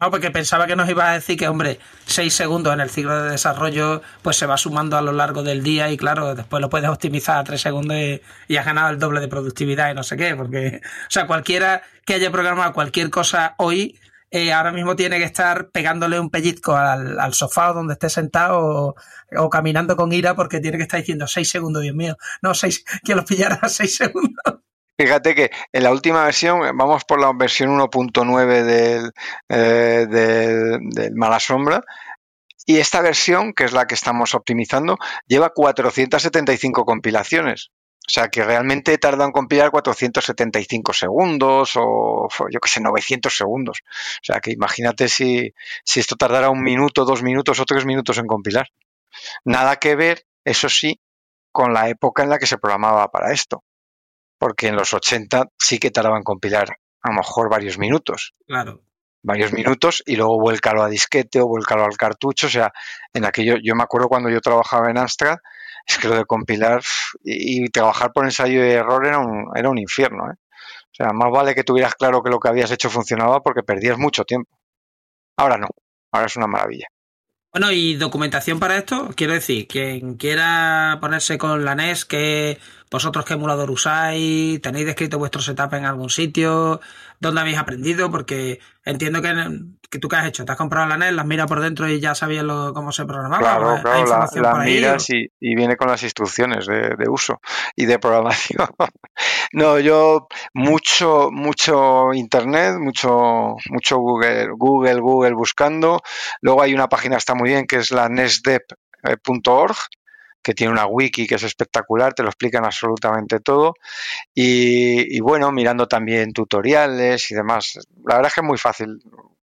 No, porque pensaba que nos iba a decir que, hombre, seis segundos en el ciclo de desarrollo, pues se va sumando a lo largo del día y claro, después lo puedes optimizar a tres segundos y, y has ganado el doble de productividad y no sé qué, porque, o sea, cualquiera que haya programado cualquier cosa hoy eh, ahora mismo tiene que estar pegándole un pellizco al, sofá donde esté sentado o, caminando con ira porque tiene que estar diciendo seis segundos, Dios mío. No, seis, que lo pillara a *laughs* seis segundos. Fíjate que en la última versión, vamos por la versión 1.9 del, eh, del, del Mala Sombra, y esta versión, que es la que estamos optimizando, lleva 475 compilaciones. O sea, que realmente tarda en compilar 475 segundos o yo qué sé, 900 segundos. O sea, que imagínate si, si esto tardara un minuto, dos minutos o tres minutos en compilar. Nada que ver, eso sí, con la época en la que se programaba para esto. Porque en los 80 sí que tardaba en compilar a lo mejor varios minutos. Claro. Varios minutos y luego vuélcalo a disquete o vuélcalo al cartucho. O sea, en aquello, yo me acuerdo cuando yo trabajaba en Astra, es que lo de compilar y, trabajar por ensayo y error era un, era un infierno. ¿eh? O sea, más vale que tuvieras claro que lo que habías hecho funcionaba porque perdías mucho tiempo. Ahora no, ahora es una maravilla. Bueno, y documentación para esto, quiero decir, quien quiera ponerse con la NES, que vosotros qué emulador usáis, tenéis descrito vuestro setup en algún sitio, dónde habéis aprendido, porque entiendo que, que tú qué has hecho, te has comprado la NES, las miras por dentro y ya sabías cómo se programaba. Claro, claro, las miras y, viene con las instrucciones de, uso y de programación. *laughs* no, yo mucho, mucho internet, mucho, mucho Google, Google, Google buscando. Luego hay una página está muy bien que es la nesdep.org que tiene una wiki que es espectacular, te lo explican absolutamente todo. Y, bueno, mirando también tutoriales y demás. La verdad es que es muy fácil.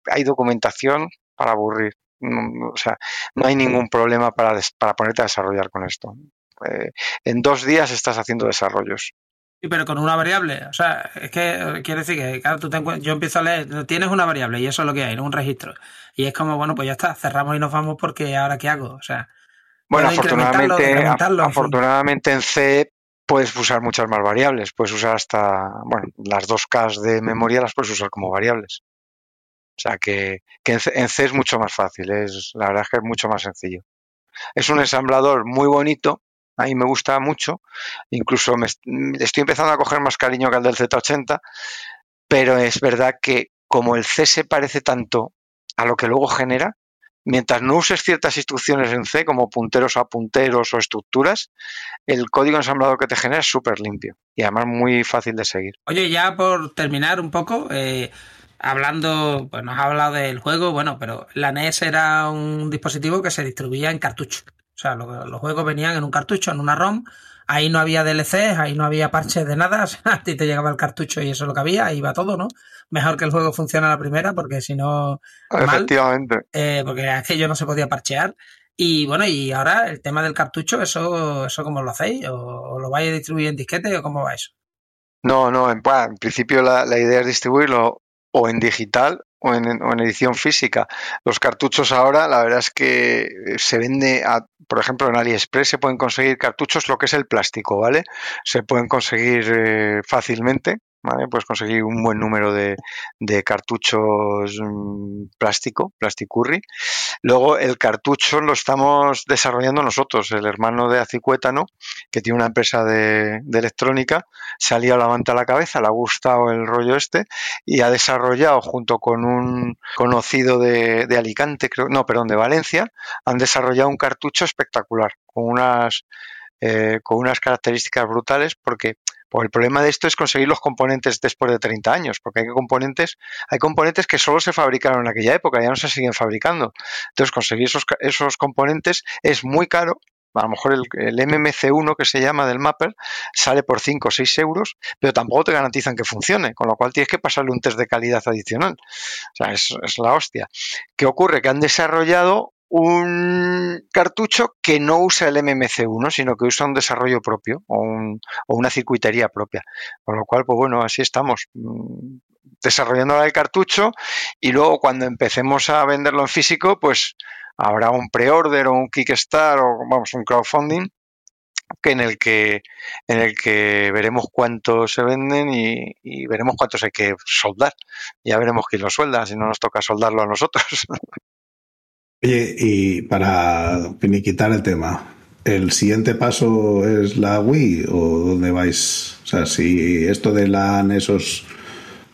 Hay documentación para aburrir. O sea, no hay ningún problema para, para ponerte a desarrollar con esto. Eh, en dos días estás haciendo desarrollos. Sí, pero con una variable. O sea, es que quiere decir que, claro, tú yo empiezo a leer, tienes una variable y eso es lo que hay, ¿no? un registro. Y es como, bueno, pues ya está, cerramos y nos vamos porque ahora qué hago. O sea, bueno, afortunadamente, afortunadamente en C puedes usar muchas más variables. Puedes usar hasta, bueno, las dos K de memoria las puedes usar como variables. O sea que, en, C, es mucho más fácil, es, la verdad es que es mucho más sencillo. Es un ensamblador muy bonito, a mí me gusta mucho, incluso me estoy empezando a coger más cariño que el del Z80, pero es verdad que como el C se parece tanto a lo que luego genera, mientras no uses ciertas instrucciones en C, como punteros a punteros o estructuras, el código ensamblador que te genera es súper limpio y además muy fácil de seguir. Oye, ya por terminar un poco, eh, hablando, pues nos ha hablado del juego, bueno, pero la NES era un dispositivo que se distribuía en cartucho. O sea, los juegos venían en un cartucho, en una ROM, ahí no había DLCs, ahí no había parches de nada, *laughs* o sea, a ti te llegaba el cartucho y eso es lo que había, ahí iba todo, ¿no? Mejor que el juego funcione a la primera, porque si no... Efectivamente. Mal, eh, porque aquello no se podía parchear. Y bueno, y ahora el tema del cartucho, ¿eso, eso cómo lo hacéis? ¿O, lo vais a distribuir en disquete o cómo va eso? No, no, en, en principio la, la, idea es distribuirlo o en digital o en, o en, edición física. Los cartuchos ahora, la verdad es que se vende, a, por ejemplo, en AliExpress se pueden conseguir cartuchos, lo que es el plástico, ¿vale? Se pueden conseguir eh, fácilmente. ¿Vale? Puedes conseguir un buen número de, de cartuchos mmm, plástico, plasticurri. Luego el cartucho lo estamos desarrollando nosotros, el hermano de Acicuétano, que tiene una empresa de, electrónica, se ha liado la manta a la cabeza, le ha gustado el rollo este y ha desarrollado junto con un conocido de, de Alicante, creo, no, perdón, de Valencia, han desarrollado un cartucho espectacular, con unas, eh, con unas características brutales, porque pues el problema de esto es conseguir los componentes después de 30 años, porque hay componentes, hay componentes que solo se fabricaron en aquella época, ya no se siguen fabricando. Entonces, conseguir esos, esos componentes es muy caro. A lo mejor el, el, MMC1 que se llama del Mapper sale por 5 o 6 euros, pero tampoco te garantizan que funcione, con lo cual tienes que pasarle un test de calidad adicional. O sea, es, es la hostia. ¿Qué ocurre? Que han desarrollado un cartucho que no usa el MMC1, sino que usa un desarrollo propio o, un, o, una circuitería propia. Con lo cual, pues bueno, así estamos, mm, desarrollando el cartucho y luego cuando empecemos a venderlo en físico, pues habrá un pre-order o un Kickstarter o vamos, un crowdfunding que en el que en el que veremos cuántos se venden y, y veremos cuántos hay que soldar. Ya veremos quién lo suelda, si no nos toca soldarlo a nosotros. *laughs* Oye, y para finiquitar el tema, ¿el siguiente paso es la Wii o dónde vais? O sea, si esto de la NES os,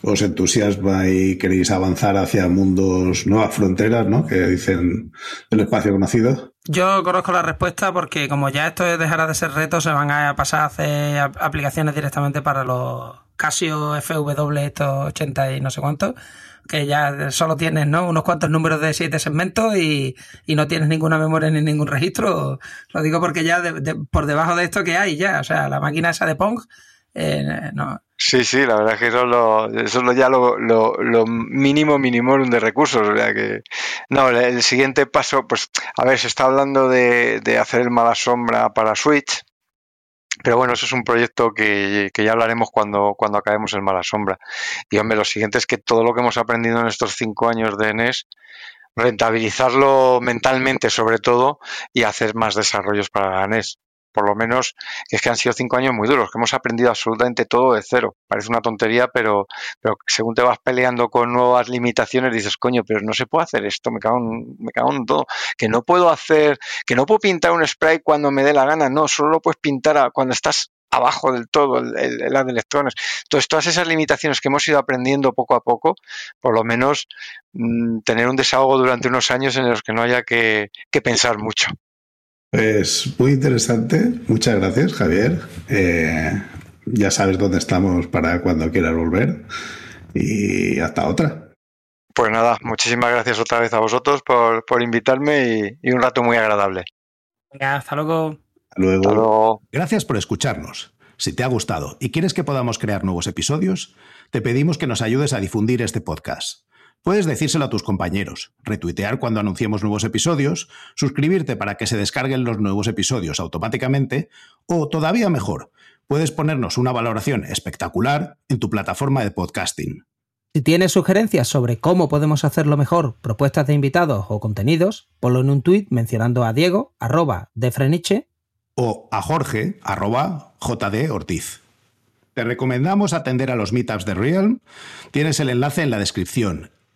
os entusiasma y queréis avanzar hacia mundos, nuevas fronteras, ¿no? Que dicen el espacio conocido. Yo conozco la respuesta porque como ya esto dejará de ser reto, se van a pasar a hacer aplicaciones directamente para los Casio FW estos 80 y no sé cuántos que ya solo tienes ¿no? unos cuantos números de siete segmentos y, y, no tienes ninguna memoria ni ningún registro. Lo digo porque ya de, por debajo de esto que hay ya, o sea, la máquina esa de Pong, eh, no. Sí, sí, la verdad es que eso es, lo, eso es lo ya lo, lo, mínimo minimorum de recursos. O sea que, no, el siguiente paso, pues, a ver, se está hablando de, de hacer el mala sombra para Switch, pero bueno, eso es un proyecto que, que, ya hablaremos cuando, cuando acabemos el Mala Sombra. Y hombre, lo siguiente es que todo lo que hemos aprendido en estos cinco años de NES, rentabilizarlo mentalmente sobre todo y hacer más desarrollos para la NES por lo menos es que han sido cinco años muy duros, que hemos aprendido absolutamente todo de cero. Parece una tontería, pero, pero según te vas peleando con nuevas limitaciones, dices, coño, pero no se puede hacer esto, me cago, en, me cago en todo. Que no puedo hacer, que no puedo pintar un spray cuando me dé la gana, no, solo lo puedes pintar cuando estás abajo del todo, el, el, de electrones. Entonces, todas esas limitaciones que hemos ido aprendiendo poco a poco, por lo menos mmm, tener un desahogo durante unos años en los que no haya que pensar mucho. Pues muy interesante. Muchas gracias, Javier. Eh, ya sabes dónde estamos para cuando quieras volver. Y hasta otra. Pues nada, muchísimas gracias otra vez a vosotros por, por invitarme y, y, un rato muy agradable. Venga, hasta luego. Hasta luego. Hasta luego. Gracias por escucharnos. Si te ha gustado y quieres que podamos crear nuevos episodios, te pedimos que nos ayudes a difundir este podcast. Puedes decírselo a tus compañeros, retuitear cuando anunciemos nuevos episodios, suscribirte para que se descarguen los nuevos episodios automáticamente o, todavía mejor, puedes ponernos una valoración espectacular en tu plataforma de podcasting. Si tienes sugerencias sobre cómo podemos hacerlo mejor, propuestas de invitados o contenidos, ponlo en un tuit mencionando a Diego, arroba de Freniche, o a Jorge, arroba JD Ortiz. Te recomendamos atender a los meetups de Realm. Tienes el enlace en la descripción